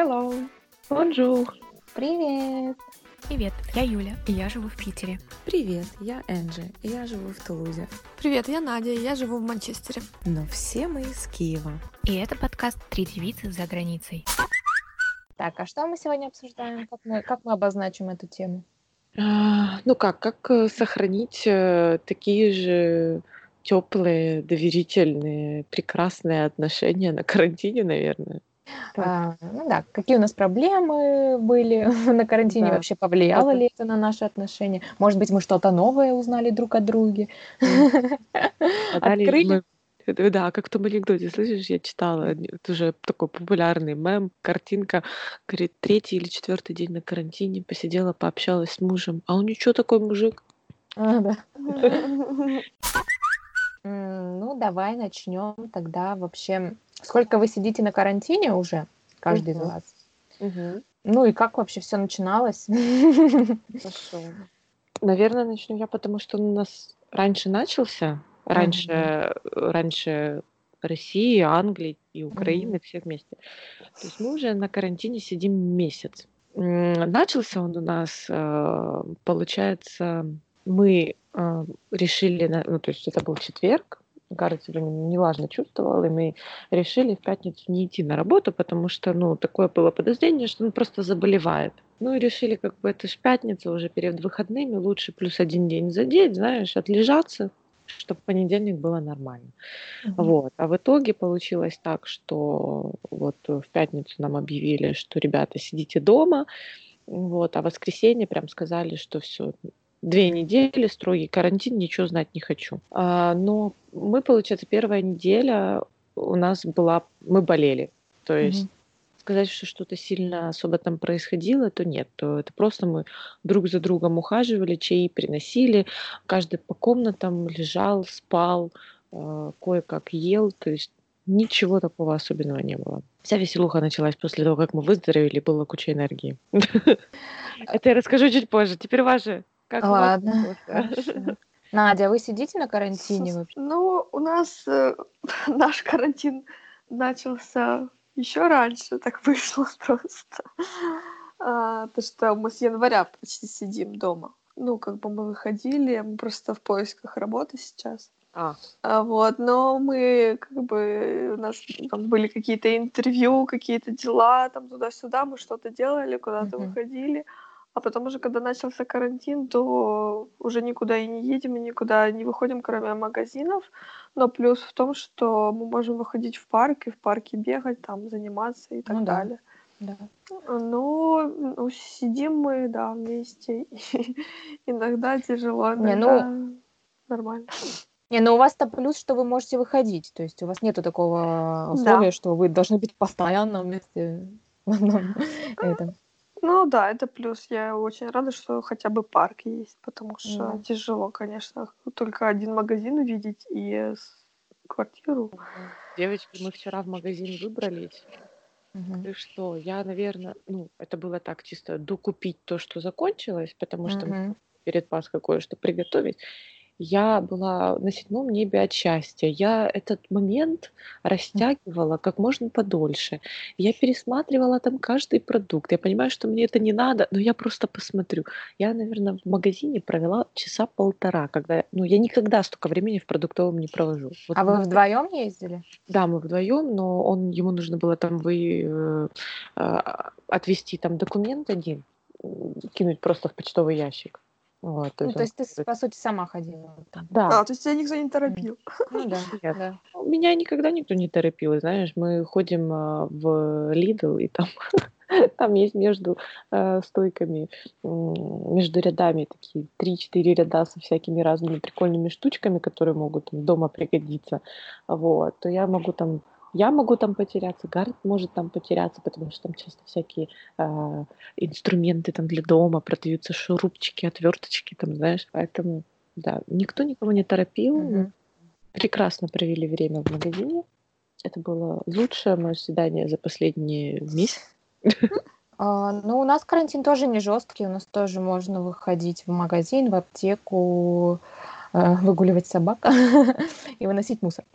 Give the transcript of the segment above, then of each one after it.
Hello. Bonjour. Привет. Привет, я Юля, и я живу в Питере. Привет, я Энджи, и я живу в Тулузе. Привет, я Надя, и я живу в Манчестере. Но все мы из Киева. И это подкаст «Три девицы за границей». Так, а что мы сегодня обсуждаем? Как мы, как мы обозначим эту тему? А, ну как, как э, сохранить э, такие же теплые, доверительные, прекрасные отношения на карантине, наверное. А, ну да, какие у нас проблемы были на карантине, Да. вообще повлияло Ага. ли это на наши отношения? Может быть, мы что-то новое узнали друг о друге? Открыли? Да, как в том анекдоте, слышишь, я читала, это уже такой популярный мем, картинка, говорит, третий или четвертый день на карантине, посидела, пообщалась с мужем, а он ничего такой мужик. А, да. Ну, давай начнем тогда вообще. Сколько вы сидите на карантине уже, каждый из Мгм. вас? Ну и как вообще все начиналось? Хорошо. Наверное, начну я, потому что он у нас раньше начался, раньше, раньше России, Англии и Украины, все вместе. То есть мы уже на карантине сидим месяц. Начался он у нас, э, получается, мы э, решили, ну то есть это был четверг, Не- неважно чувствовал, и мы решили в пятницу не идти на работу, потому что, ну, такое было подозрение, что он просто заболевает. Ну и решили, как бы это ж пятница уже перед выходными, лучше плюс один день задеть, знаешь, отлежаться, чтобы понедельник было нормально. Вот. А в итоге получилось так, что вот в пятницу нам объявили, что ребята сидите дома, вот, а в воскресенье прям сказали, что все, две недели строгий карантин, ничего знать не хочу. А, но мы, получается, первая неделя у нас была, мы болели, то есть Мгм. сказать, что что-то сильно особо там происходило, то нет. То это просто мы друг за другом ухаживали, чаи приносили, каждый по комнатам лежал, спал, э, кое-как ел, то есть ничего такого особенного не было. Вся веселуха началась после того, как мы выздоровели, было куча энергии. Это я расскажу чуть позже. Теперь ваше. Как Ладно. Надя, а вы сидите на карантине вообще? Ну, у нас э, наш карантин начался еще раньше, так вышло просто. А, то, что мы с января почти сидим дома. Ну, как бы мы выходили, мы просто в поисках работы сейчас. А, А, вот, но мы как бы у нас там были какие-то интервью, какие-то дела там туда-сюда, мы что-то делали, куда-то Мгм. выходили. А потом уже, когда начался карантин, то уже никуда и не едем, и никуда не выходим, кроме магазинов. Но плюс в том, что мы можем выходить в парк и в парке бегать, там заниматься и так Ну да. далее. Да. Но ну, сидим мы, да, вместе. и иногда тяжело, Не, ну, иногда нормально. Не, ну у вас-то плюс, что вы можете выходить. То есть у вас нету такого Да. условия, что вы должны быть постоянно вместе в одном этом. Ну да, это плюс. Я очень рада, что хотя бы парк есть, потому что Да. тяжело, конечно, только один магазин увидеть и квартиру. девочки, мы вчера в магазин выбрались, Мгм. И что, я, наверное, ну, это было так чисто докупить то, что закончилось, потому что мне Мгм. перед Пасхой кое-что приготовить. Я была на седьмом небе от счастья. Я этот момент растягивала как можно подольше. Я пересматривала там каждый продукт. Я понимаю, что мне это не надо, но я просто посмотрю. Я, наверное, в магазине провела часа полтора, когда, ну, я никогда столько времени в продуктовом не провожу. Вот А вы мы- вдвоем ездили? да, мы вдвоем, но он, ему нужно было там вы, э, а, отвести там документ один, кинуть просто в почтовый ящик. Вот, Ну, то есть ты, говорит, по сути, сама ходила там. Да, А, то есть тебя никто не торопил. Ну да, Нет. да. меня никогда никто не торопил, знаешь, мы ходим а, в Lidl, и там, там есть между э, стойками, между рядами такие 3-4 ряда со всякими разными прикольными штучками, которые могут там дома пригодиться, вот, то я могу там я могу там потеряться, Гаррет может там потеряться, потому что там часто всякие а, инструменты там для дома продаются, шурупчики, отверточки, там, знаешь, поэтому, да, никто никого не торопил, Мгм. прекрасно провели время в магазине. Это было лучшее мое свидание за последние месяцы. А, ну, у нас карантин тоже не жесткий, у нас тоже можно выходить в магазин, в аптеку, э, выгуливать собак и выносить мусор.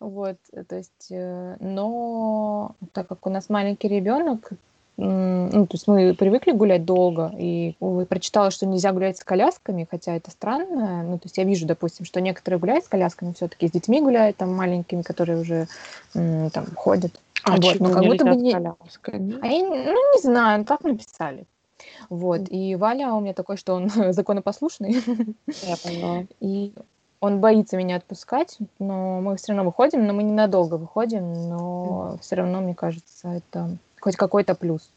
Вот, э, то есть, э, но так как у нас маленький ребенок, ну, то есть мы привыкли гулять долго, и увы, прочитала, что нельзя гулять с колясками, хотя это странно. Ну, то есть я вижу, допустим, что некоторые гуляют с колясками, все-таки с детьми гуляют, там маленькими, которые уже там ходят. А Вот, но как будто бы не- колясками? А я, ну, не знаю, так написали. Вот, и Валя у меня такой, что он законопослушный, Я поняла. и он боится меня отпускать, но мы все равно выходим, но мы ненадолго выходим, но все равно, мне кажется, это хоть какой-то плюс.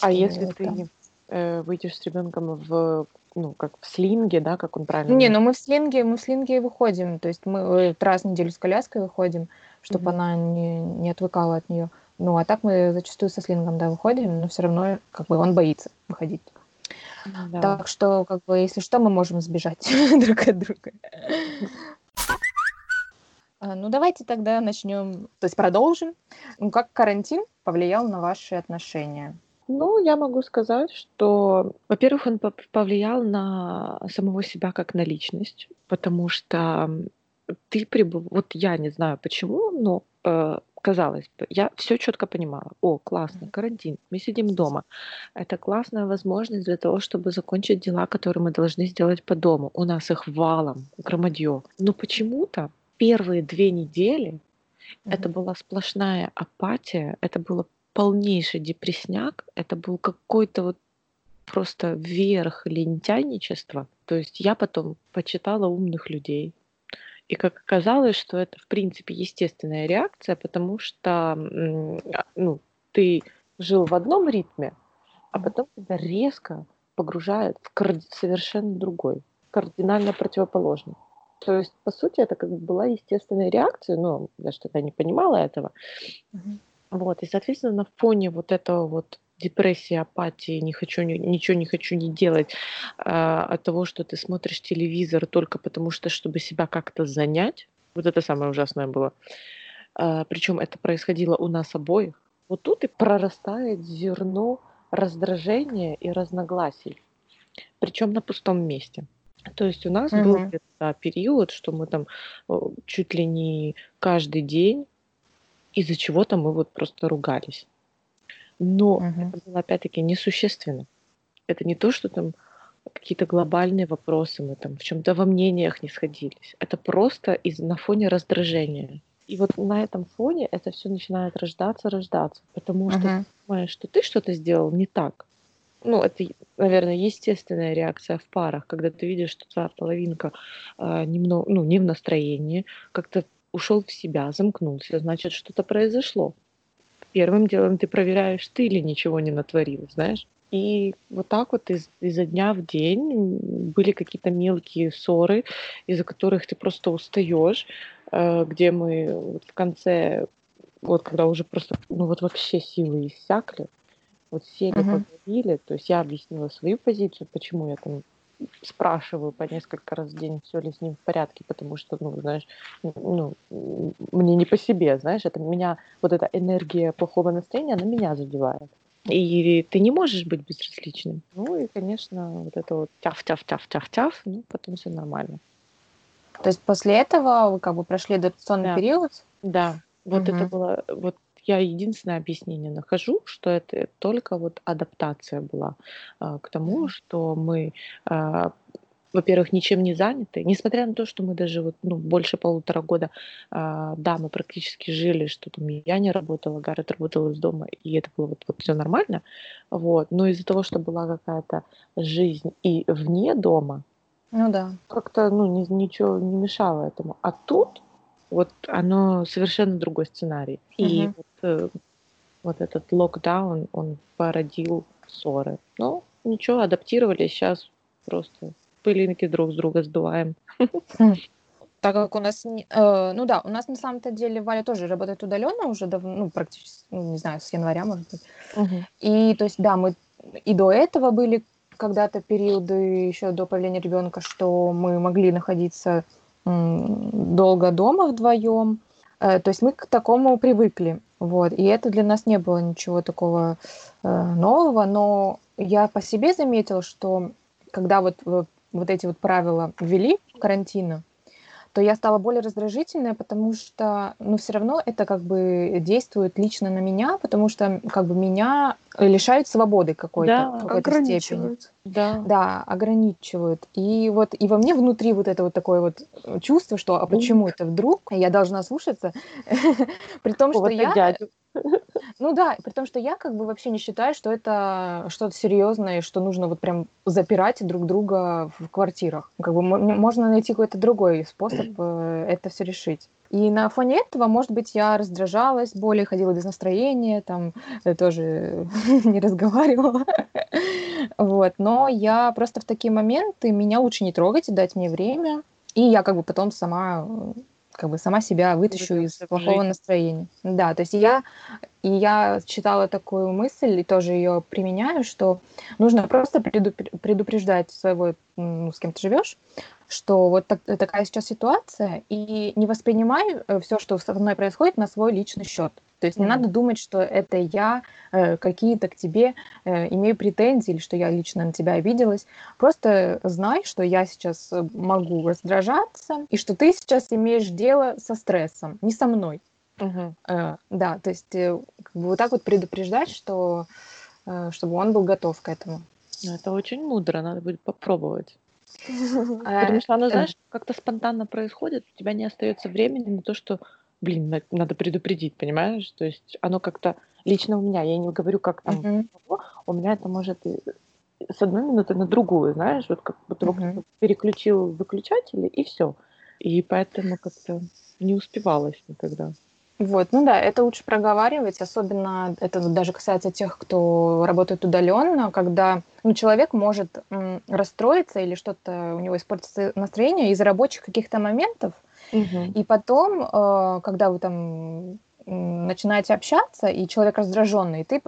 А если это- ты э, выйдешь с ребенком в, ну, как в слинге, да, как он правильно Не, ну мы в слинге, мы в слинге и выходим, то есть мы э, раз в неделю с коляской выходим, чтобы Мгм. она не, не отвыкала от нее. Ну, а так мы зачастую со слингом, да, выходим, но все равно, как бы, он боится выходить. Да. Так что, как бы, если что, мы можем сбежать друг от друга. А, Ну, давайте тогда начнем, то есть продолжим. Ну, как карантин повлиял на ваши отношения? Ну, я могу сказать, что, во-первых, он пов- повлиял на самого себя как на личность, потому что ты прибыв... Вот я не знаю почему, но э, казалось бы, я все четко понимала. О, классно, карантин, мы сидим дома. Это классная возможность для того, чтобы закончить дела, которые мы должны сделать по дому. У нас их валом, громадье. Но почему-то первые две недели это была сплошная апатия, это было полнейший депресняк, это был какой-то вот просто верх лентяйничества. То есть я потом почитала умных людей. И как оказалось, что это, в принципе, естественная реакция, потому что а, ну, ты жил в одном ритме, а потом тебя резко погружает в карди- совершенно другой, кардинально противоположный. То есть, по сути, это как бы была естественная реакция, но я тогда не понимала этого. Мгм. Вот, и, соответственно, на фоне вот этого вот депрессии, апатии, не хочу, ни- ничего не хочу не делать, а, от того, что ты смотришь телевизор только потому что, чтобы себя как-то занять, вот это самое ужасное было. Причем это происходило у нас обоих. Вот тут и прорастает зерно раздражения и разногласий. Причем на пустом месте. То есть у нас был Мгм. где-то да, период, что мы там чуть ли не каждый день из-за чего-то мы вот просто ругались. Но Мгм. это было опять-таки несущественно. Это не то, что там какие-то глобальные вопросы, мы там в чем-то во мнениях не сходились. Это просто из, на фоне раздражения. И вот на этом фоне это все начинает рождаться, рождаться, потому что Мгм. ты понимаешь, что ты что-то сделал не так. Ну, это, наверное, естественная реакция в парах, когда ты видишь, что твоя половинка а, немного, ну, не в настроении, как-то ушел в себя, замкнулся, значит, что-то произошло. Первым делом ты проверяешь, ты ли ничего не натворил, знаешь. И вот так вот из, изо дня в день были какие-то мелкие ссоры, из-за которых ты просто устаешь, э, где мы вот в конце, вот когда уже просто, ну вот вообще силы иссякли, вот сели, Мгм. поговорили, то есть я объяснила свою позицию, почему я там спрашиваю по несколько раз в день, все ли с ним в порядке, потому что, ну, знаешь, ну, мне не по себе, знаешь, это меня, вот эта энергия плохого настроения, она меня задевает. И ты не можешь быть безразличным. Ну и, конечно, вот это вот тяф-тяф-тяф-тяф-тяф, ну, потом все нормально. То есть после этого вы как бы прошли адаптационный Да. период? Да, вот это Мгм. было, вот я единственное объяснение нахожу, что это только вот адаптация была а, к тому, что мы, а, во-первых, ничем не заняты, несмотря на то, что мы даже вот, ну, больше полутора года, а, да, мы практически жили, что там я не работала, Гаррет работал из дома, и это было вот, вот все нормально, вот, но из-за того, что была какая-то жизнь и вне дома, Ну да. как-то, ну, ни- ничего не мешало этому. А тут вот оно совершенно другой сценарий. И вот, э, вот этот локдаун, он породил ссоры. Ну, ничего, адаптировались, сейчас просто пылинки друг с друга сдуваем. Так как у нас, э, ну да, у нас на самом-то деле Валя тоже работает удаленно уже давно, ну практически, ну, не знаю, с января, может быть. И то есть, да, мы и до этого были когда-то периоды еще до появления ребенка, что мы могли находиться долго дома вдвоем. Э, То есть мы к такому привыкли. Вот. И это для нас не было ничего такого э, нового. Но я по себе заметила, что когда вот, вот, эти вот правила ввели карантина, то я стала более раздражительная, потому что, ну, все равно это как бы действует лично на меня, потому что как бы меня лишают свободы какой-то, Да, какой-то степени. Да. Да, ограничивают. И вот и во мне внутри вот это вот такое вот э, чувство, что а почему это вдруг я должна слушаться, при том, что я, дядю. ну да, при том, что я как бы вообще не считаю, что это что-то серьезное, что нужно вот прям запирать друг друга в квартирах. Как бы мо- можно найти какой-то другой способ э, это все решить. И на фоне этого, может быть, я раздражалась, более ходила без настроения, там э, тоже не разговаривала. Вот. Но я просто в такие моменты, меня лучше не трогать и дать мне время. И я как бы потом сама как бы сама себя вытащу из плохого жизнь. настроения. Да, то есть я, и я читала такую мысль и тоже ее применяю, что нужно просто предупр- предупреждать своего, ну, с кем ты живешь, что вот так- такая сейчас ситуация, и не воспринимай все, что со мной происходит, на свой личный счет. То есть не Мгм. надо думать, что это я э, какие-то к тебе э, имею претензии или что я лично на тебя обиделась. Просто знай, что я сейчас э, могу раздражаться и что ты сейчас имеешь дело со стрессом, не со мной. Мгм. Э, да, то есть э, как бы вот так вот предупреждать, что э, чтобы он был готов к этому. Ну, Это очень мудро, надо будет попробовать. Э, Потому что оно, э, знаешь, как-то спонтанно происходит, у тебя не остается времени на то, что, блин, на- надо предупредить, понимаешь? То есть оно как-то лично у меня, я не говорю, как там, у меня это может с одной минуты на другую, знаешь, вот как Мгм. кто-то переключил выключатели и все. И поэтому как-то не успевалось никогда. Вот, ну да, это лучше проговаривать, особенно это вот даже касается тех, кто работает удаленно, когда ну, человек может м, расстроиться или что-то у него испортится настроение из-за рабочих каких-то моментов, и потом, э, когда вы там начинаете общаться, и человек раздраженный, ты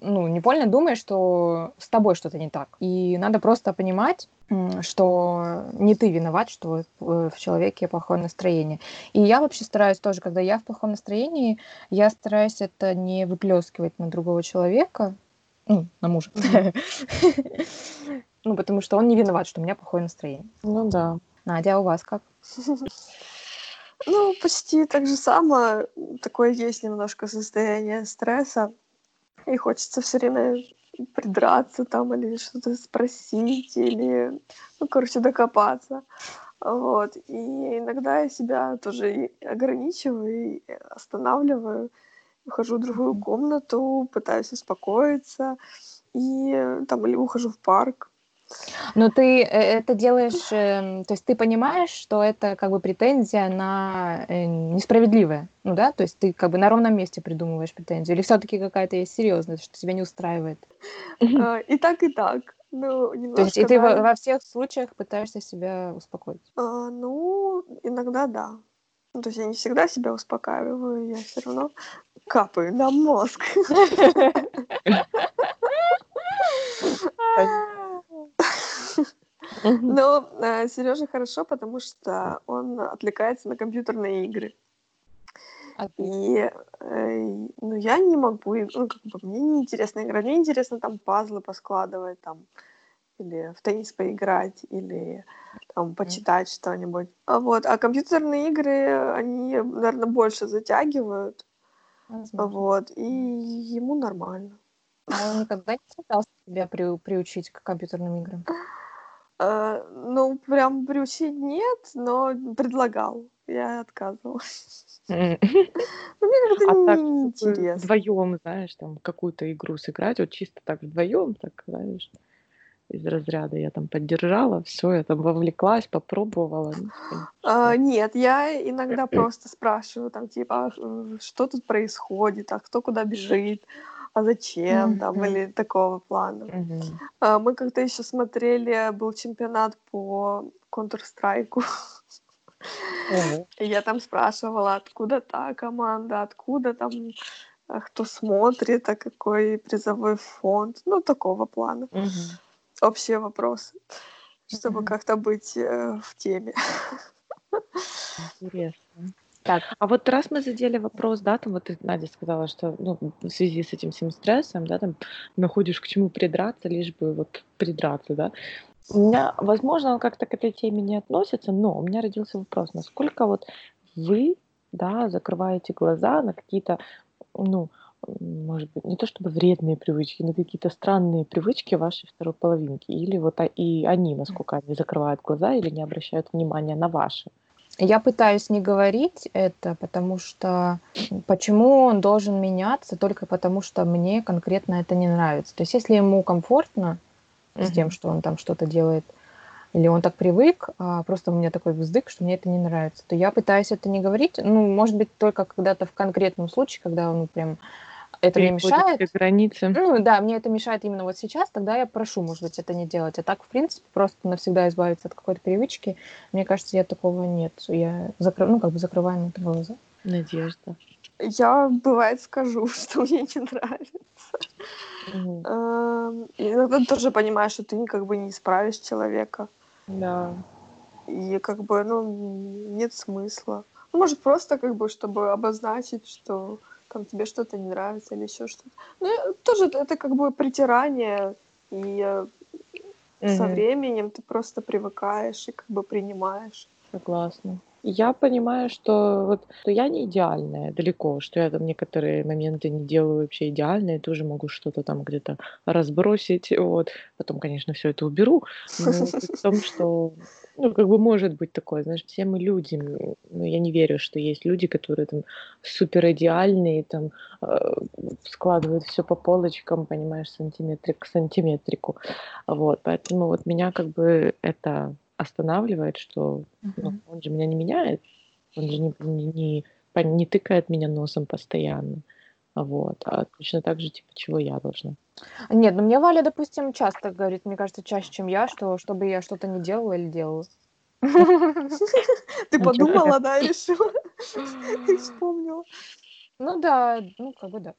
ну, невольно думаешь, что с тобой что-то не так. И надо просто понимать, что не ты виноват, что э, в человеке плохое настроение. И я вообще стараюсь тоже, когда я в плохом настроении, я стараюсь это не выплескивать на другого человека, ну, на мужа. Ну, потому что он не виноват, что у меня плохое настроение. Ну да. Надя, а у вас как? Ну, почти так же самое. Такое есть немножко состояние стресса. И хочется все время придраться там или что-то спросить, или, ну, короче, докопаться. Вот. И иногда я себя тоже ограничиваю, останавливаю. Ухожу в другую комнату, пытаюсь успокоиться. И там или ухожу в парк. Но ты э, это делаешь, эм, то есть ты понимаешь, что это как бы претензия на э, несправедливое, ну да, то есть ты как бы на ровном месте придумываешь претензию, или все-таки какая-то есть серьезность, что тебя не устраивает. А, И так, и так. Ну, То есть и ты во, да. во всех случаях пытаешься себя успокоить. А, ну, иногда да. Ну, то есть я не всегда себя успокаиваю, я все равно капаю на мозг. Но Сереже хорошо, потому что он отвлекается на компьютерные игры. И э, ну, я не могу, ну, как бы мне неинтересно играть. Мне интересно там пазлы поскладывать, там, или в теннис поиграть, или там почитать что-нибудь. А вот, а компьютерные игры, они, наверное, больше затягивают, Возможно. вот, и ему нормально. А он никогда не пытался себя при- приучить к компьютерным играм? Э, ну, прям приучить нет, но предлагал. Я отказывалась. Ну, мне как-то А так, неинтересно. вдвоем, знаешь, там какую-то игру сыграть, вот чисто так вдвоем, так, знаешь, из разряда я там поддержала, все, я там вовлеклась, попробовала. ну, А, нет, я иногда просто спрашиваю, там, типа, а, э, что тут происходит, а кто куда бежит, а зачем, там, Мгм. или такого плана. А, мы как-то еще смотрели, был чемпионат по Counter-Strike, и я там спрашивала, откуда та команда, откуда там, а, кто смотрит, а какой призовой фонд, ну, такого плана. Мгм. Общие вопросы, чтобы Мгм. как-то быть э, в теме. Интересно. Так. А вот раз мы задели вопрос, да, там вот Надя, сказала, что ну, в связи с этим всем стрессом, да, там находишь к чему придраться, лишь бы вот придраться, да. У меня, возможно, он как-то к этой теме не относится, но у меня родился вопрос, насколько вот вы, да, закрываете глаза на какие-то, ну, может быть, не то чтобы вредные привычки, но какие-то странные привычки вашей второй половинки. Или вот и они, насколько они закрывают глаза или не обращают внимания на ваши. Я пытаюсь не говорить это, потому что почему он должен меняться только потому, что мне конкретно это не нравится. То есть если ему комфортно с тем, что он там что-то делает, или он так привык, а просто у меня такой вздык, что мне это не нравится, то я пытаюсь это не говорить. Ну, может быть, только когда-то в конкретном случае, когда он прям это мне мешает. границы. Ну да, мне это мешает именно вот сейчас, тогда я прошу, может быть, это не делать. А так, в принципе, просто навсегда избавиться от какой-то привычки, мне кажется, я такого нет. Я закрываю, ну, как бы закрываю на это глаза. Надежда. Я, бывает, скажу, что мне не нравится. Mm. И иногда тоже понимаешь, что ты как бы не исправишь человека. Да. И как бы, ну, нет смысла. Ну, может, просто как бы, чтобы обозначить, что там тебе что-то не нравится или еще что-то. Ну, тоже это, как бы притирание, и mm-hmm. со временем ты просто привыкаешь и как бы принимаешь. Согласна. Я понимаю, что вот что я не идеальная далеко, что я там некоторые моменты не делаю вообще идеально, и тоже могу что-то там где-то разбросить, вот. Потом, конечно, все это уберу, но в том, что ну, как бы может быть такое, знаешь, все мы люди, но я не верю, что есть люди, которые там супер идеальные, там э, складывают все по полочкам, понимаешь, сантиметрик к сантиметрику, вот, поэтому вот меня как бы это останавливает, что ну, он же меня не меняет, он же не, не, не, не тыкает меня носом постоянно. Вот. А точно так же, типа, чего я должна. Нет, ну мне Валя, допустим, часто говорит, мне кажется, чаще, чем я, что чтобы я что-то не делала или делала. Ты подумала, да, и решила? Ты вспомнила. Ну да, ну как бы да.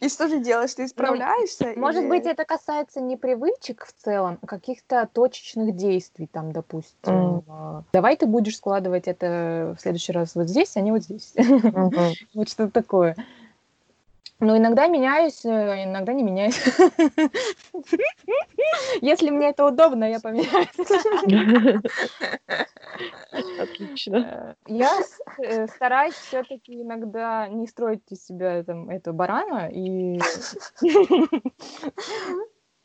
И что же делаешь? Ты исправляешься? Ну, может быть, это касается не привычек в целом, а каких-то точечных действий, там, допустим. Mm. Давай ты будешь складывать это в следующий раз вот здесь, а не вот здесь. Mm-hmm. вот что-то такое. Но иногда меняюсь, э, иногда не меняюсь. Если мне это удобно, я поменяюсь. Отлично. Э, я э, стараюсь все-таки иногда не строить из себя там, эту барана и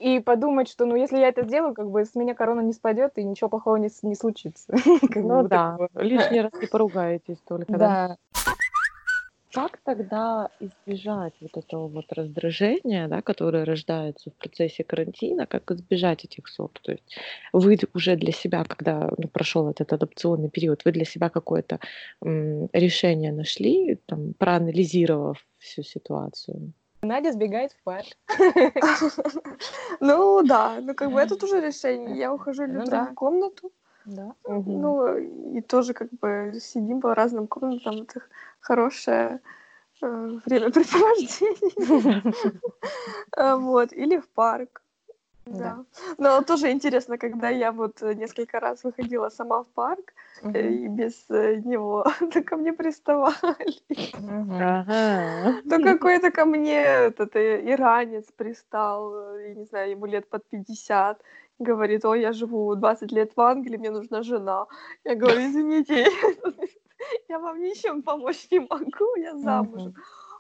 и подумать, что, ну, если я это сделаю, как бы с меня корона не спадет и ничего плохого не, не случится. ну да, лишний раз не поругаетесь только. Да. Как тогда избежать вот этого вот раздражения, да, которое рождается в процессе карантина, как избежать этих ссор? То есть вы уже для себя, когда ну, прошел этот адапционный период, вы для себя какое-то м, решение нашли, там, проанализировав всю ситуацию? Надя сбегает в парк. Ну да, ну как бы это тоже решение. Я ухожу в ну другую комнату. Да. Ну и тоже как бы сидим по разным комнатам. Хорошее э, времяпрепровождение. Э, вот. Или в парк. Да. Но тоже интересно, когда я вот несколько раз выходила сама в парк, uh-huh. и без него, то ко мне приставали. То какой-то ко мне этот иранец пристал, я не знаю, ему лет под 50, говорит, ой, я живу 20 лет в Англии, мне нужна жена. Я говорю, извините, я вам ничем помочь не могу, я замужем.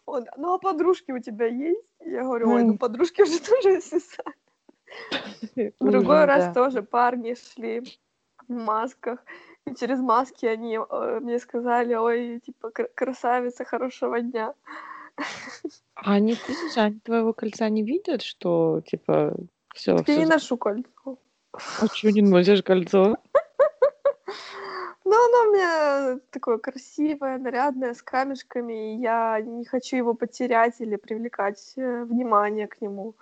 Он, ну а подружки у тебя есть? Я говорю, ой, ну подружки уже тоже свисали. Другой раз тоже парни шли в масках. И через маски они э, мне сказали, ой, типа, красавица, хорошего дня. А они, слышишь, они твоего кольца не видят, что, типа, все. Я не ношу кольцо. А что не носишь кольцо? Ну, оно у меня такое красивое, нарядное, с камешками, и я не хочу его потерять или привлекать э, внимание к нему.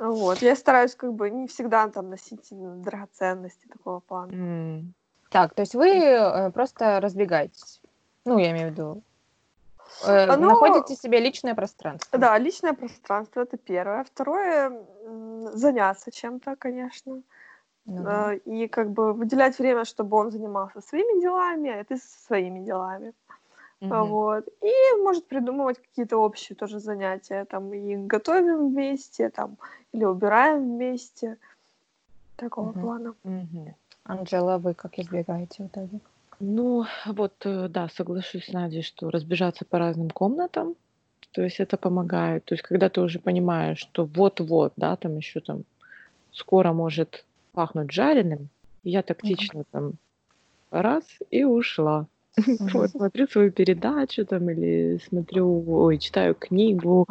Вот. Я стараюсь как бы не всегда там носить драгоценности такого плана. Mm. Так, то есть вы э, просто разбегаетесь. Ну, я имею в виду. Э, Оно... Находите себе личное пространство. Да, личное пространство это первое. Второе заняться чем-то, конечно. Ну, и как бы выделять время, чтобы он занимался своими делами, а ты со своими делами. Угу. Вот. И может придумывать какие-то общие тоже занятия. Там и готовим вместе, там, или убираем вместе. такого Мгм. плана. Мгм. Анжела, вы как избегаете в итоге? Ну, вот, э, да, соглашусь с Надей, что разбежаться по разным комнатам, то есть это помогает. То есть когда ты уже понимаешь, что вот-вот, да, там еще там скоро может пахнуть жареным, я тактично там раз и ушла. Вот, смотрю свою передачу там или смотрю, ой, читаю книгу,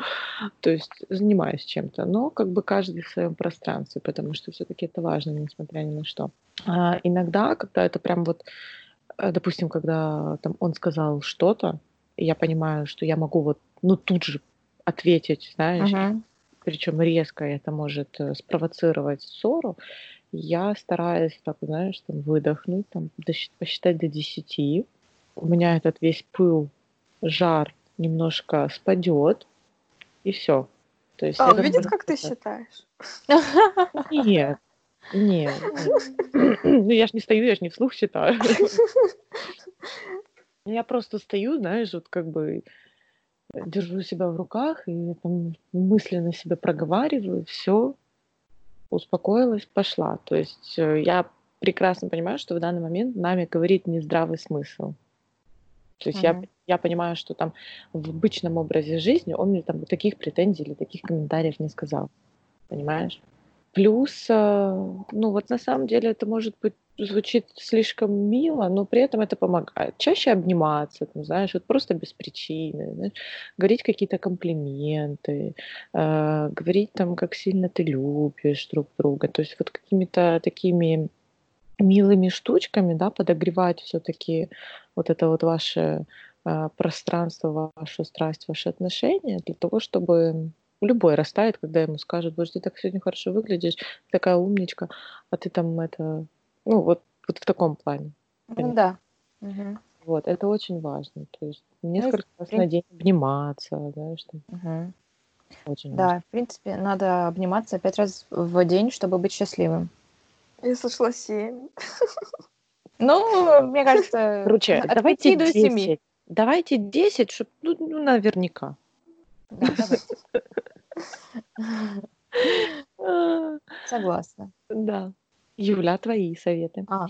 то есть занимаюсь чем-то, но как бы каждый в своем пространстве, потому что все-таки это важно, несмотря ни на что. А иногда, когда это прям вот, э, допустим, когда там он сказал что-то, и я понимаю, что я могу вот, ну, тут же ответить, знаешь, Мгм. причем резко, это может э, спровоцировать ссору, я стараюсь, так, знаешь, там, выдохнуть, там, посчитать до 10. У меня этот весь пыл, жар немножко спадет, и все. То есть А, он видит, как ты сказать. считаешь? Нет, нет. Ну, я ж не стою, я ж не вслух читаю. Я просто стою, знаешь, вот как бы держу себя в руках и там мысленно себя проговариваю, все, успокоилась, пошла. То есть э, я прекрасно понимаю, что в данный момент нами говорит нездравый смысл. То есть я, Мгм. я понимаю, что там в обычном образе жизни он мне там таких претензий или таких комментариев не сказал. Понимаешь? Плюс, э, ну вот на самом деле это может быть звучит слишком мило, но при этом это помогает. Чаще обниматься, там, знаешь, вот просто без причины, знаешь, говорить какие-то комплименты, э, говорить там, как сильно ты любишь друг друга. То есть вот какими-то такими милыми штучками, да, подогревать все-таки вот это вот ваше э, пространство, вашу страсть, ваши отношения для того, чтобы любой растает, когда ему скажут, боже, ты так сегодня хорошо выглядишь, такая умничка, а ты там это, ну вот, вот в таком плане. Ну да. Мгм. Вот, это очень важно. То есть несколько раз прин- на день обниматься, знаешь, там Мгм. очень важно. Да, в принципе, надо обниматься пять раз в день, чтобы быть счастливым. Я слышала семь. Ну, мне кажется, Короче, от давайте до семи. 10. Давайте 10, чтобы, ну, ну, наверняка. Да, давайте. Согласна. Да. Юля, твои советы. А,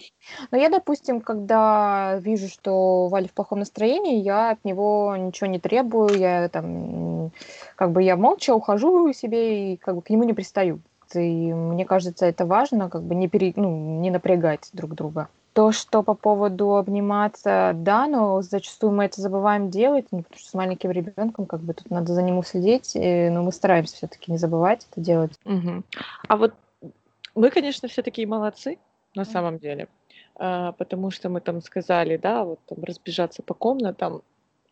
ну я, допустим, когда вижу, что Валя в плохом настроении, я от него ничего не требую, я там, как бы я молча ухожу себе и как бы к нему не пристаю. И мне кажется, это важно, как бы не, пере, ну, не напрягать друг друга. То, что по поводу обниматься, да, но зачастую мы это забываем делать, ну, потому что с маленьким ребенком как бы тут надо за ним следить, но мы стараемся все-таки не забывать это делать. Мгм. А вот мы, конечно, все такие молодцы на самом деле, а, потому что мы там сказали, да, вот там разбежаться по комнатам.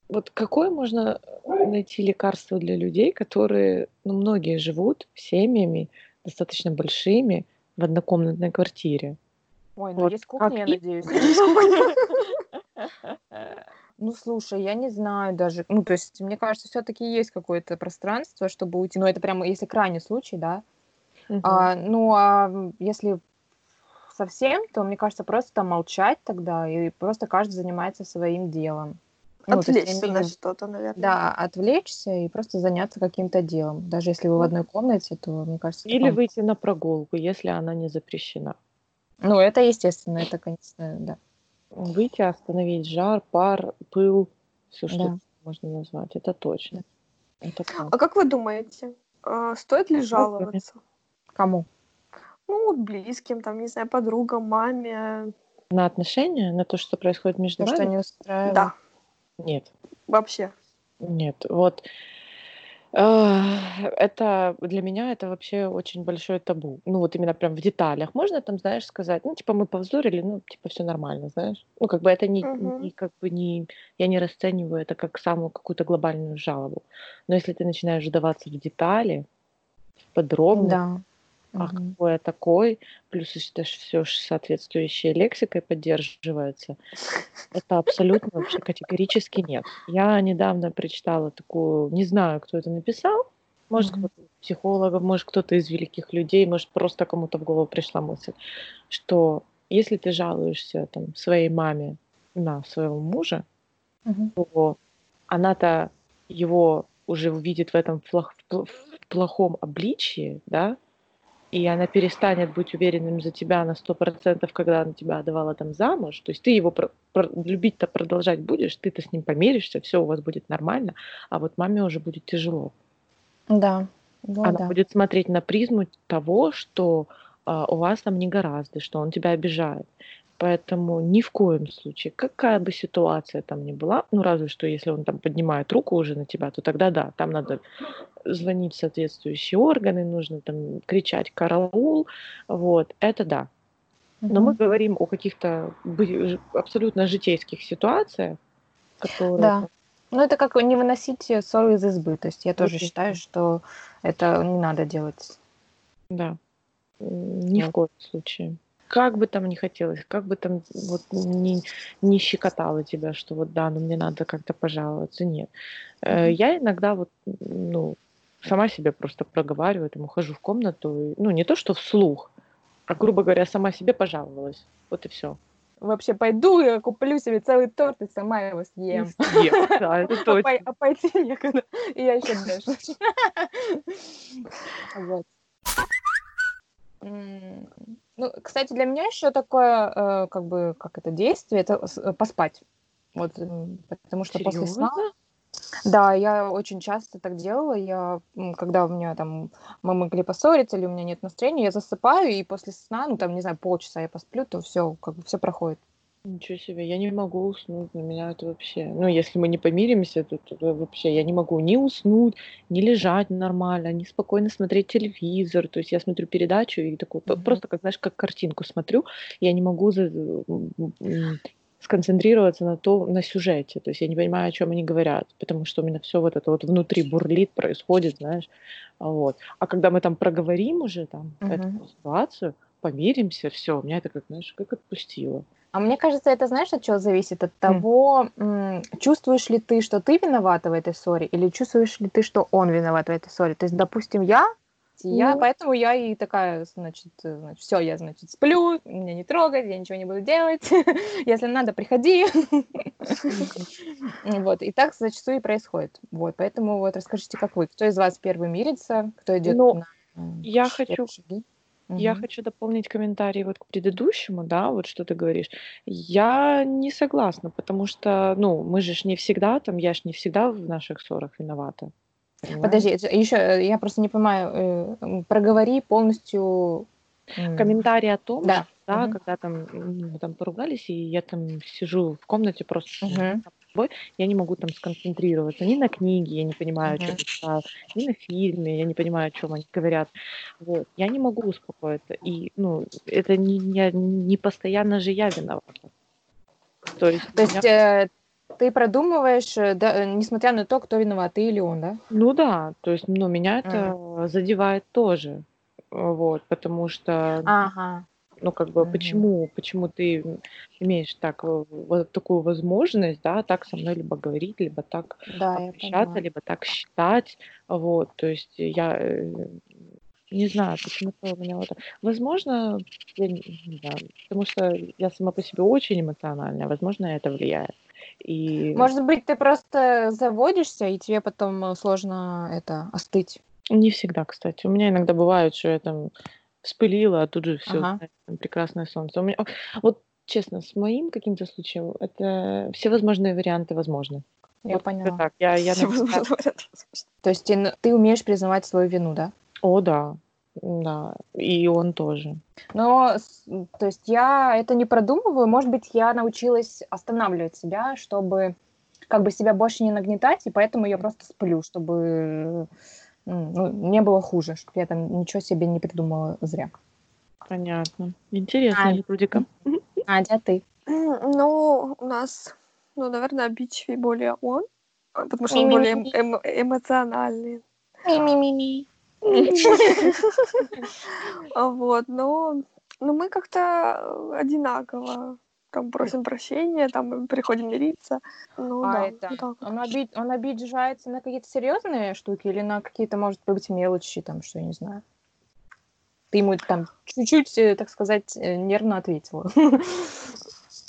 Вот какое можно найти лекарство для людей, которые, ну, многие живут семьями достаточно большими в однокомнатной квартире? Ой, ну Вот есть кухня, как я надеюсь. Ну, слушай, я не знаю даже. Ну, то есть, мне кажется, все-таки есть какое-то пространство, чтобы уйти. Но это прямо, если крайний случай, да. Мгм. А, ну, а если совсем, то, мне кажется, просто там молчать тогда, и просто каждый занимается своим делом. Ну, Отвлечься имею на что-то, наверное. Да, отвлечься и просто заняться каким-то делом. Даже если вы в одной комнате, то, мне кажется, Или пом- выйти на прогулку, если она не запрещена. Ну, это естественно, это, конечно, да. Выйти, остановить жар, пар, пыл, все, что Да. можно назвать. Это точно. Это. А как вы думаете, а, стоит ли жаловаться? Кому? Ну, вот близким, там, не знаю, подругам, маме. На отношения, на то, что происходит между То, что вами? не устраивает? Да, Нет. вообще. Нет, вот э, это для меня это вообще очень большое табу. Ну вот именно прям в деталях. Можно там, знаешь, сказать, ну типа мы повздорили, ну типа все нормально, знаешь. Ну как бы это не, Мгм. не как бы не, я не расцениваю это как самую какую-то глобальную жалобу. Но если ты начинаешь вдаваться в детали, в подробности, Да. А Мгм. какой я такой, плюс это все соответствующей лексикой поддерживается, это абсолютно вообще категорически нет. Я недавно прочитала такую, не знаю, кто это написал, может, Мгм. кто-то из психологов, может, кто-то из великих людей, может, просто кому-то в голову пришла мысль, что если ты жалуешься там, своей маме на своего мужа, Мгм. то она-то его уже увидит в этом плох- в пл- в плохом обличии, да, и она перестанет быть уверенным за тебя на сто процентов, когда она тебя отдавала там замуж, то есть ты его про- про- любить-то продолжать будешь, ты-то с ним помиришься, все у вас будет нормально, а вот маме уже будет тяжело. Да. Ну, Она да. будет смотреть на призму того, что а, у вас там не гораздо, что он тебя обижает. Поэтому ни в коем случае, какая бы ситуация там ни была, ну разве что если он там поднимает руку уже на тебя, то тогда да, там надо звонить в соответствующие органы, нужно там кричать «караул», вот, это да. Но мы говорим о каких-то абсолютно житейских ситуациях, которые... Да. Ну, это как не выносить э, ссоры из избы. То есть я тоже Очень. считаю, что это не надо делать. Да, ни в Вот. коем случае. Как бы там ни хотелось, как бы там вот не, не щекотало тебя, что вот да, ну мне надо как-то пожаловаться, нет. Мгм. Я иногда вот, ну, сама себе просто проговариваю, там, ухожу в комнату, ну, не то, что вслух, а, грубо говоря, сама себе пожаловалась. Вот и все. Вообще пойду и куплю себе целый торт и сама его съем. Да, это А, точно. а пойти некуда. И я еще дальше. Вот. Ну, кстати, для меня еще такое, э, как бы, как это действие, это э, поспать. Вот, потому что после сна... Серьезно? Да, я очень часто так делала. Я, когда у меня там мы могли поссориться или у меня нет настроения, я засыпаю, и после сна, ну там, не знаю, полчаса я посплю, то все, как бы все проходит. Ничего себе, я не могу уснуть, для меня это вообще... Ну, если мы не помиримся, то, то вообще я не могу ни уснуть, ни лежать нормально, ни спокойно смотреть телевизор. То есть я смотрю передачу и п- Мгм. просто, как знаешь, как картинку смотрю, я не могу за- сконцентрироваться на то, на сюжете. То есть я не понимаю, о чем они говорят, потому что у меня все вот это вот внутри бурлит, происходит, знаешь. А Вот. А когда мы там проговорим уже там эту Мгм. ситуацию, помиримся, все, меня это как, знаешь, как отпустило. А мне кажется, это знаешь, от чего зависит? От того, м, чувствуешь ли ты, что ты виновата в этой ссоре, или чувствуешь ли ты, что он виноват в этой ссоре. То есть, допустим, я, я Ну. поэтому я и такая, значит, э, значит, все, я, значит, сплю, меня не трогать, я ничего не буду делать. Если надо, приходи. Вот, и так зачастую и происходит. Вот, поэтому вот расскажите, как вы, кто из вас первый мирится, кто идет Ну, на м, я хочу-? Я Мгм. хочу дополнить комментарий вот к предыдущему, да, вот что ты говоришь. Я не согласна, потому что, ну, мы же ж не всегда там, я ж не всегда в наших ссорах виновата. понимаешь? Подожди, еще я просто не понимаю, э, м, проговори полностью. м, Комментарий о том, Да. что, да, Мгм. когда там м, мы там поругались, и я там сижу в комнате просто Мгм. Собой, я не могу там сконцентрироваться ни на книге, я не понимаю, о чем Мгм. читаю, ни на фильме, я не понимаю, о чем они говорят. Вот. Я не могу успокоиться. И, ну, это не, не, не постоянно же я виновата. То есть, То есть меня- э, ты продумываешь, э, да, э, несмотря на то, кто виноват, ты или он, да? ну да, то есть, ну, меня это задевает тоже. Вот, потому что, Ага. Ну, как бы, Мгм. почему, почему ты имеешь так, э, вот такую возможность, да, так со мной либо говорить, либо так Да, общаться, либо так считать, вот, то есть я э, не знаю, почему-то у меня вот. Возможно, я не, знаю, потому что я сама по себе очень эмоциональная, возможно, это влияет. И Может быть, ты просто заводишься, и тебе потом э, сложно это остыть. не всегда, кстати. У меня иногда бывает, что я там вспылила, а тут же все, Ага. прекрасное солнце. У меня, вот честно, с моим каким-то случаем, это все возможные варианты возможны. Я Вот поняла. так. Я, я Все наблюдаю- возможно, варианты возможны. То есть ты, ты умеешь признавать свою вину, да? О, да, да, и он тоже. Но, то есть я это не продумываю. Может быть, я научилась останавливать себя, чтобы как бы себя больше не нагнетать, и поэтому я просто сплю, чтобы ну, не было хуже, чтобы я там ничего себе не придумала зря. Понятно. Интересная А, методика. Надя, ты? Ну, у нас, ну, наверное, обидчивый более он, потому что он более эм- эм- эмоциональный. Ми-ми-ми-ми. Вот, но, но мы как-то одинаково там просим прощения, там приходим мириться. Ну, А да, это, вот так вот. он, оби- он обижается на какие-то серьезные штуки или на какие-то, может быть, мелочи, там, что я не знаю? Ты ему там чуть-чуть, э, так сказать, э, нервно ответила.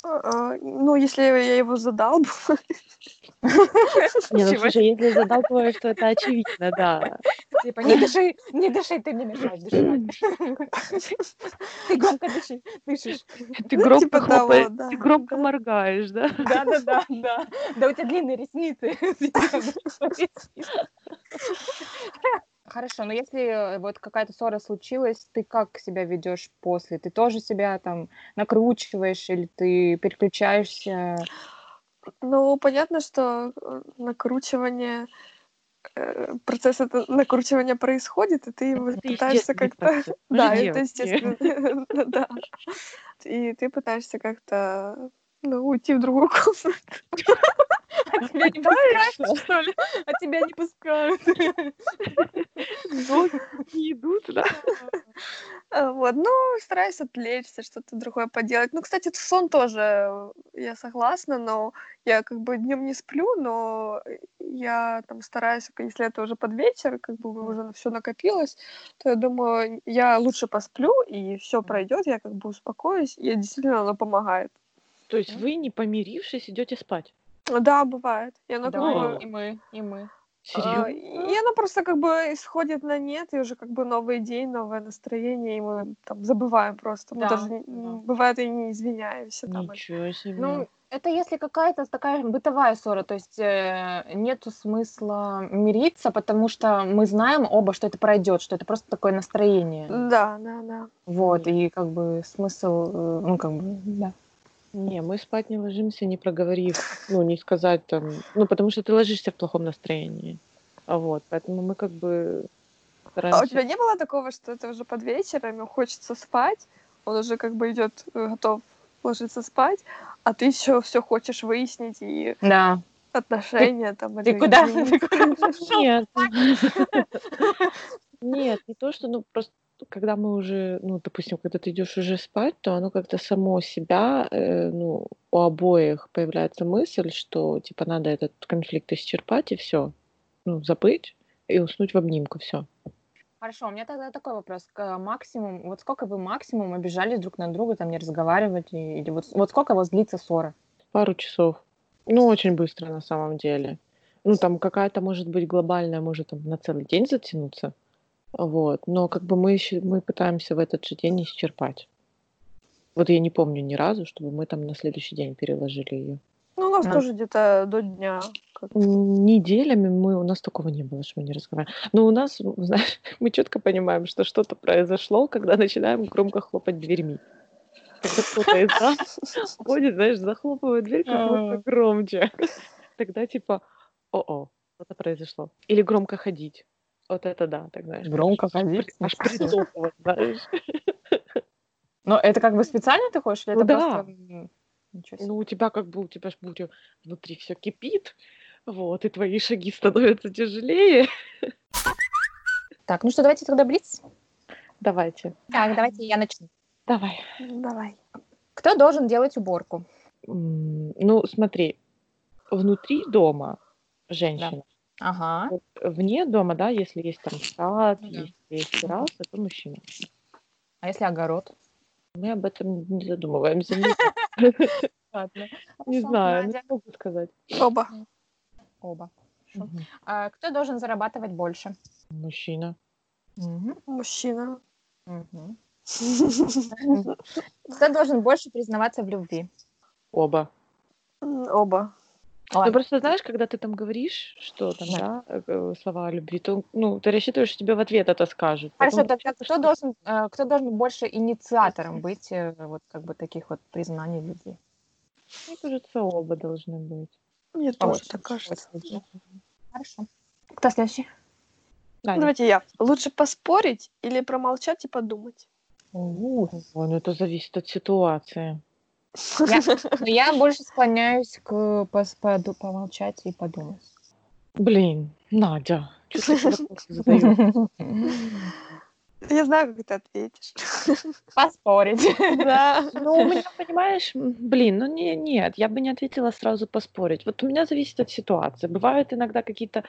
А, Ну, если я его задал, Не, ну слушай, если задалбываешь, то это очевидно, да. Типа, не дыши, не дыши, ты мне мешаешь дышать. Ты громко дыши, дышишь. Ты Ну, громко типа хлопаешь, ты громко моргаешь, да? Да, да, да, да. Да у тебя длинные ресницы. Хорошо, но если э, вот какая-то ссора случилась, ты как себя ведешь после? Ты тоже себя там накручиваешь или ты переключаешься? Ну, понятно, что э, накручивание, э, процесс это накручивания происходит, и ты его Это пытаешься как-то... Да, это естественно, да. И ты пытаешься как-то ну, уйти в другую комнату. А тебя не пускают, что ли? А тебя не пускают. Не идут, да? А, Вот, ну, стараюсь отвлечься, что-то другое поделать. Ну, кстати, сон тоже, э, я согласна, но я как бы днем не сплю, но я там стараюсь, если это уже под вечер, как бы уже все накопилось, то я думаю, я лучше посплю, и все пройдет, я как бы успокоюсь, и действительно оно помогает. То есть вы, не помирившись, идете спать? Да, бывает. И оно как Да, бы... и мы, и мы. а, Серьезно? И оно просто как бы исходит на нет, и уже как бы новый день, новое настроение, и мы там забываем просто. Мы Да, даже, не- да. бывает, и не извиняемся там. Ничего себе. Ну, это если какая-то такая бытовая ссора, то есть э, нету смысла мириться, потому что мы знаем оба, что это пройдет, что это просто такое настроение. Да, да, да. Вот, и как бы смысл, э, ну, как бы, да. Не, мы спать не ложимся, не проговорив, ну, не сказать там, ну, потому что ты ложишься в плохом настроении. А вот, поэтому мы как бы А у стараемся... тебя не было такого, что это уже под вечер, ему хочется спать, он уже как бы идет готов ложиться спать, а ты еще все хочешь выяснить и Да. отношения там. Ты или куда? изменить. Ты куда пошел? Нет. Нет, не то, что, ну, просто когда мы уже, ну, допустим, когда ты идешь уже спать, то оно как-то само себя, э, ну, у обоих появляется мысль, что, типа, надо этот конфликт исчерпать и все, ну, забыть и уснуть в обнимку, все. Хорошо, у меня тогда такой вопрос. К- Максимум, вот сколько вы максимум обижались друг на друга, там не разговаривать, и- или вот, вот сколько у вас длится ссора? Пару часов. Ну, очень быстро на самом деле. Ну, там какая-то, может быть, глобальная, может, там на целый день затянуться. Вот. Но как бы мы еще, мы пытаемся в этот же день исчерпать. Вот я не помню ни разу, чтобы мы там на следующий день переложили ее. Ну, у нас А. тоже где-то до дня. Неделями мы, у нас такого не было, что мы не разговариваем. Но у нас, знаешь, мы четко понимаем, что что-то произошло, когда начинаем громко хлопать дверьми. Когда кто-то из нас ходит, знаешь, захлопывает дверь как А. громче. Тогда типа, о-о, что-то произошло. Или громко ходить. Вот это да, так знаешь. Громко ходить? Аж притопывать, знаешь. Но это как бы специально ты хочешь, или Ну это да. просто... Ничего себе. Ну, у тебя как бы, у тебя ж будет внутри все кипит, вот, и твои шаги становятся тяжелее. Так, ну что, давайте тогда блиц. Давайте, Так, давайте я начну. давай. Давай. Кто должен делать уборку? Ну, смотри, внутри дома женщина, Ага. вот вне дома, да, если есть там сад, Ну да. если есть терраса, то мужчина. А если огород? Мы об этом не задумываемся. Не, Ладно. не знаю, не могу сказать. Оба. Оба. А кто должен зарабатывать больше? Мужчина. Мужчина. Кто должен больше признаваться в любви? Оба. М, Оба. Ну, Ладно. просто знаешь, когда ты там говоришь, что там, Да. да, э, слова о любви, то, ну, ты рассчитываешь, что тебе в ответ это скажут. Хорошо, Потом тогда кто должен, э, кто должен больше инициатором быть э, вот как бы таких вот признаний любви? Мне кажется, оба должны быть. Мне По тоже так кажется. Хорошо. Кто следующий? Аня. Давайте я. Лучше поспорить или промолчать и подумать? Ой, ну это зависит от ситуации. Я, я больше склоняюсь к пос- поду- помолчать и подумать. Блин, Надя, Я знаю, как ты ответишь. Поспорить. Да. Ну, у меня, понимаешь, блин, ну не, нет, я бы не ответила сразу поспорить. Вот у меня зависит от ситуации. Бывают иногда какие-то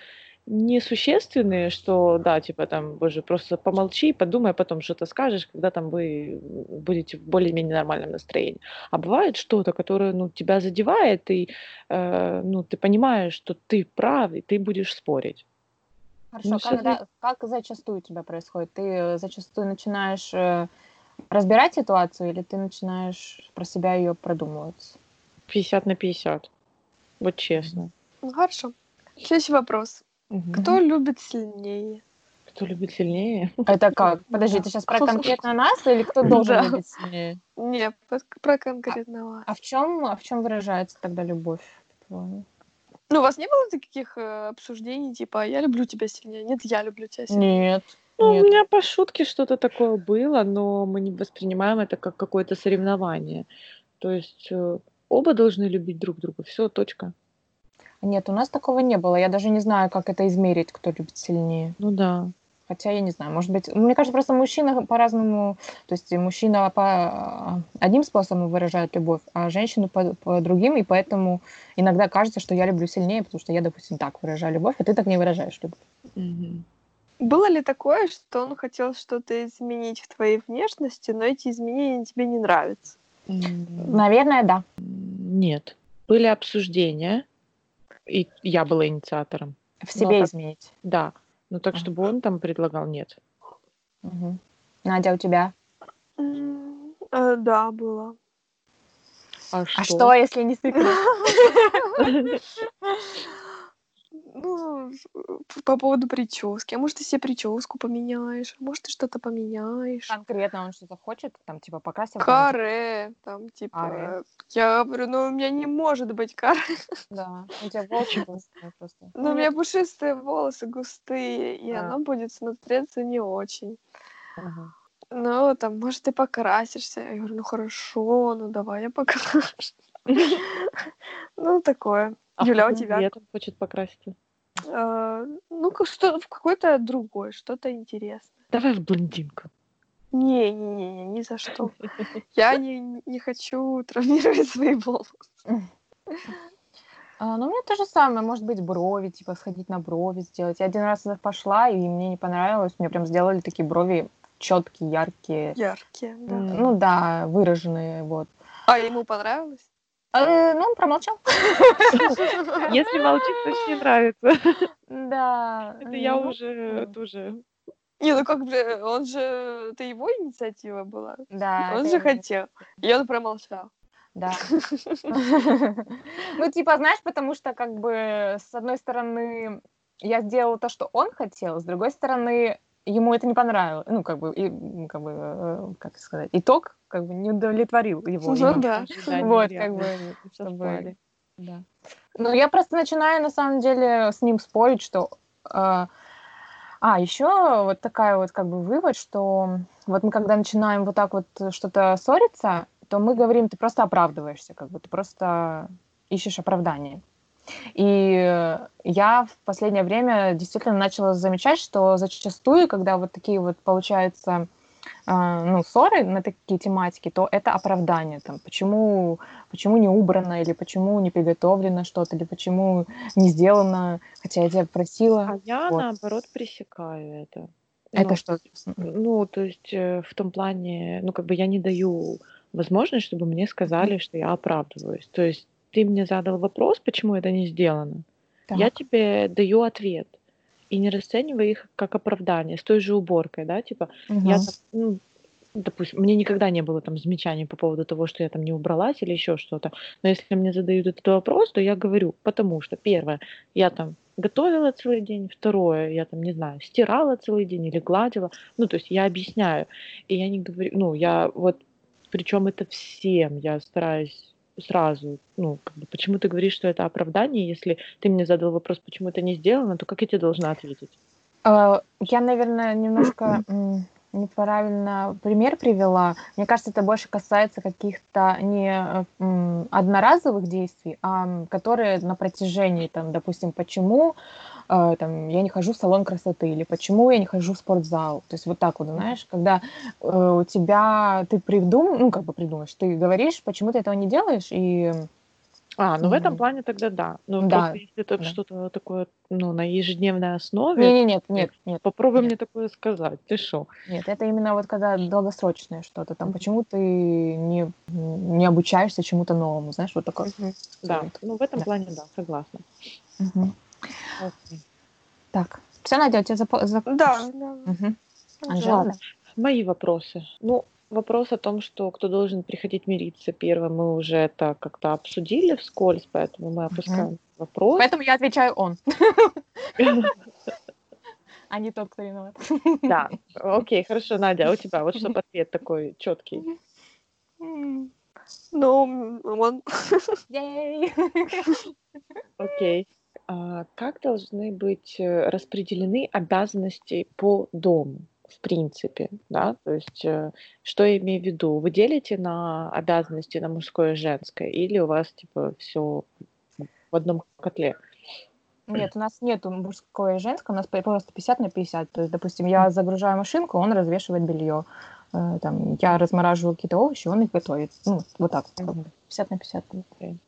несущественные, что, да, типа там, боже, просто помолчи, подумай, а потом что-то скажешь, когда там вы будете в более-менее нормальном настроении. А бывает что-то, которое, ну, тебя задевает, и, э, ну, ты понимаешь, что ты прав, и ты будешь спорить. Хорошо, Ну, когда, как зачастую у тебя происходит? Ты зачастую начинаешь э, разбирать ситуацию или ты начинаешь про себя ее продумывать? 50 на 50. Вот честно. Ну, хорошо. Следующий вопрос. Мгм. Кто любит сильнее? Кто любит сильнее? Это как? Подожди, ты сейчас про конкретно нас или кто должен Да. любить сильнее? Не, по- про конкретного. А в чем, а в чем выражается тогда любовь? по-твоему? Ну, у вас не было таких э, обсуждений, типа, я люблю тебя сильнее? Нет, я люблю тебя сильнее. Нет. Ну, Нет. у меня по шутке что-то такое было, но мы не воспринимаем это как какое-то соревнование. То есть э, оба должны любить друг друга. Все, точка. Нет, у нас такого не было. Я даже не знаю, как это измерить, кто любит сильнее. Ну да. Хотя я не знаю, может быть, мне кажется, просто мужчина по-разному, то есть мужчина по одним способом выражает любовь, а женщину по, по другим, и поэтому иногда кажется, что я люблю сильнее, потому что я, допустим, так выражаю любовь, а ты так не выражаешь любовь. Мгм. Было ли такое, что он хотел что-то изменить в твоей внешности, но эти изменения тебе не нравятся? М, Наверное, да. Нет. Были обсуждения, и я была инициатором. В себе так- изменить. Да. Но так, А. чтобы он там предлагал, нет. Мгм. Надя, у тебя? М, э, Да, было. А А что, если не секрет? Ну, п- по поводу прически. А может, ты себе прическу поменяешь? А может, ты что-то поменяешь? Конкретно он что-то хочет, там, типа, покрасил? Каре, там, типа... Каре. Я говорю, ну, у меня не может быть каре. Да, у тебя волосы густые просто. Ну, у меня пушистые волосы густые, и А. оно будет смотреться не очень. Мгм. Ну, там, может, ты покрасишься. Я говорю, ну, хорошо, ну, давай я покрашу. Ну, такое. А Юля, а у тебя? цвет он хочет покраситься? А, Ну, что, в какой-то другой, что-то интересное. Давай в блондинку. Не-не-не, ни за что. Я не, не хочу травмировать свои волосы. А, ну, у меня то же самое, может быть, брови, типа, сходить на брови сделать. Я один раз туда пошла, и мне не понравилось, мне прям сделали такие брови четкие, яркие. Яркие, да. Ну да, выраженные, вот. А ему понравилось? Э, ну, он промолчал. Если молчит, значит не нравится. Да. Это я ну, уже м. тоже. Не, ну как бы, он же, это его инициатива была. Да. Он же хотел. И он промолчал. Да. Ну, типа, знаешь, потому что, как бы, с одной стороны, я сделала то, что он хотел, с другой стороны, ему это не понравилось. Ну, как бы, и, как бы, э, как сказать, итог, как бы, не удовлетворил его. Ну ему. да. Вот, как бы, чтобы... Да. Ну, я просто начинаю, на самом деле, с ним спорить, что... э, А, еще вот такая вот, как бы, вывод, что вот мы, когда начинаем вот так вот что-то ссориться, то мы говорим, ты просто оправдываешься, как бы, ты просто ищешь оправдание. И я в последнее время действительно начала замечать, что зачастую, когда вот такие вот получаются а, ну, ссоры на такие тематики, то это оправдание. Там, почему, почему не убрано, или почему не приготовлено что-то, или почему не сделано, хотя я тебя просила. А я, Вот. наоборот, пресекаю это. Это Ну, что? Ну, то есть э, в том плане, ну, как бы я не даю возможность, чтобы мне сказали, что я оправдываюсь. То есть ты мне задал вопрос, почему это не сделано. Я Так. тебе даю ответ. И не расценивай их как оправдание, с той же уборкой, да, типа, я Мгм. там, ну, допустим, мне никогда не было там замечаний по поводу того, что я там не убралась или еще что-то. Но если мне задают этот вопрос, то я говорю, потому что, первое, я там готовила целый день, второе, я там, не знаю, стирала целый день или гладила. Ну, то есть я объясняю. И я не говорю, ну, я вот, причем это всем, я стараюсь сразу, ну, как бы, почему ты говоришь, что это оправдание, если ты мне задал вопрос, почему это не сделано, то как я тебе должна ответить? А, Я, наверное, немножко неправильно пример привела. Мне кажется, это больше касается каких-то не э, одноразовых действий, а которые на протяжении, там, допустим, почему э, там, я не хожу в салон красоты, или почему я не хожу в спортзал. То есть вот так вот, знаешь, когда э, у тебя, ты придум, ну, как бы придумаешь, ты говоришь, почему ты этого не делаешь, и а, ну в этом плане тогда да. Ну Да, просто если это да. что-то такое, ну, на ежедневной основе, Не, не, нет, нет, нет, попробуй нет. мне такое сказать. Ты что? нет, это именно вот когда долгосрочное что-то, там, Мгм. почему ты не, не обучаешься чему-то новому, знаешь, вот такое. Да, Вот. ну в этом Да. плане да, согласна. Окей. Так, все, Надя, у тебя запо... зап- Да, да. Мгм. Анжела, да? Мои вопросы. Ну, вопрос о том, что кто должен приходить мириться первым, мы уже это как-то обсудили вскользь, поэтому мы опускаем вопрос. Поэтому я отвечаю он, а не тот, кто виноват. Да, окей, хорошо, Надя, а у тебя вот чтобы ответ такой четкий. Ну, он... Ей! Окей. А как должны быть э, распределены обязанности по дому, в принципе, да? То есть, э, что я имею в виду? Вы делите на обязанности на мужское и женское, или у вас типа все в одном котле? Нет, у нас нету мужского и женского, у нас просто 50 на 50. То есть, допустим, я загружаю машинку, он развешивает белье. Э, Там, я размораживаю какие-то овощи, он их готовит. Ну, вот так. вот, Мгм. 50 на 50. Окей.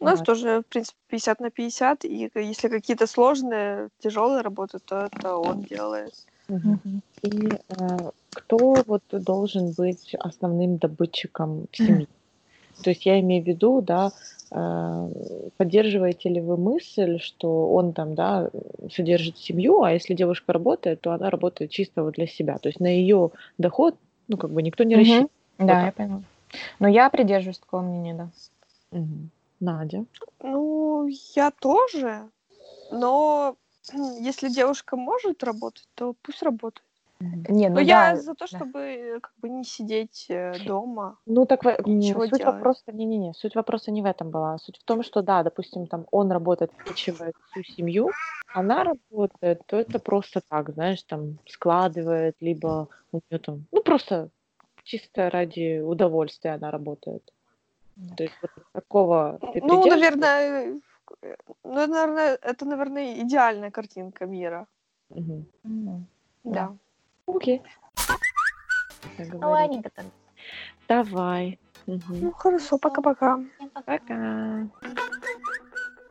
У нас тоже, в принципе, 50 на 50, и если какие-то сложные, тяжелые работы, то это он делает. Мгм. И э, кто вот должен быть основным добытчиком в семье? То есть я имею в виду, да, э, поддерживаете ли вы мысль, что он там, да, содержит семью, а если девушка работает, то она работает чисто вот для себя. То есть на ее доход, ну, как бы никто не Мгм. рассчитывает. Да, так. я поняла. Но я придерживаюсь такого мнения, да. Мгм. Надя. Ну, я тоже, но если девушка может работать, то пусть работает. Не, ну Но я да, за то, да. чтобы э, как бы не сидеть э, дома. Ну, так Ничего суть делать. вопроса, не-не-не, суть вопроса не в этом была. Суть в том, что, да, допустим, там он работает, обеспечивает всю семью, она работает, то это просто так, знаешь, там складывает, либо у нее там, ну, просто чисто ради удовольствия она работает. Да. То есть вот такого ты Ну, наверное, ну, это, наверное, это, наверное, идеальная картинка мира. Да. Окей. Ладненько тогда. Давай. Ну, хорошо, пока-пока. Пока.